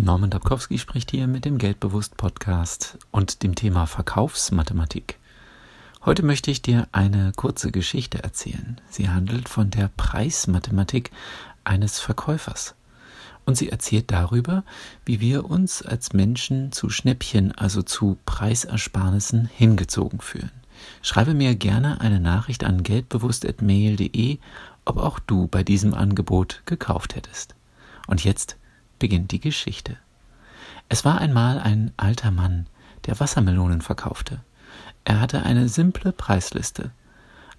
Norman Dabkowski spricht hier mit dem Geldbewusst Podcast und dem Thema Verkaufsmathematik. Heute möchte ich dir eine kurze Geschichte erzählen. Sie handelt von der Preismathematik eines Verkäufers. Und sie erzählt darüber, wie wir uns als Menschen zu Schnäppchen, also zu Preisersparnissen hingezogen fühlen. Schreibe mir gerne eine Nachricht an geldbewusst.mail.de, ob auch du bei diesem Angebot gekauft hättest. Und jetzt beginnt die Geschichte. Es war einmal ein alter Mann, der Wassermelonen verkaufte. Er hatte eine simple Preisliste.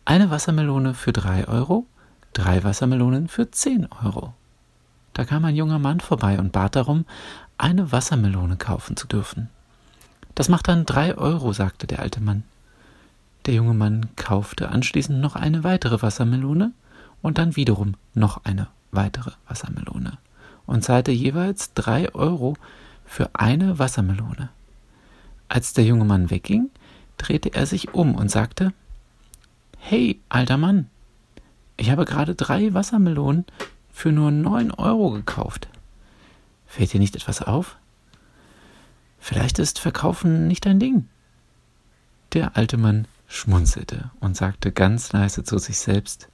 Eine Wassermelone für drei Euro, drei Wassermelonen für zehn Euro. Da kam ein junger Mann vorbei und bat darum, eine Wassermelone kaufen zu dürfen. Das macht dann drei Euro, sagte der alte Mann. Der junge Mann kaufte anschließend noch eine weitere Wassermelone und dann wiederum noch eine weitere Wassermelone und zahlte jeweils drei Euro für eine Wassermelone. Als der junge Mann wegging, drehte er sich um und sagte Hey, alter Mann, ich habe gerade drei Wassermelonen für nur neun Euro gekauft. Fällt dir nicht etwas auf? Vielleicht ist Verkaufen nicht dein Ding. Der alte Mann schmunzelte und sagte ganz leise zu sich selbst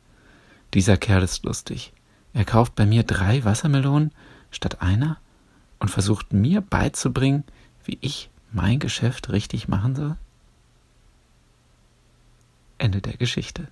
Dieser Kerl ist lustig. Er kauft bei mir drei Wassermelonen statt einer und versucht mir beizubringen, wie ich mein Geschäft richtig machen soll? Ende der Geschichte.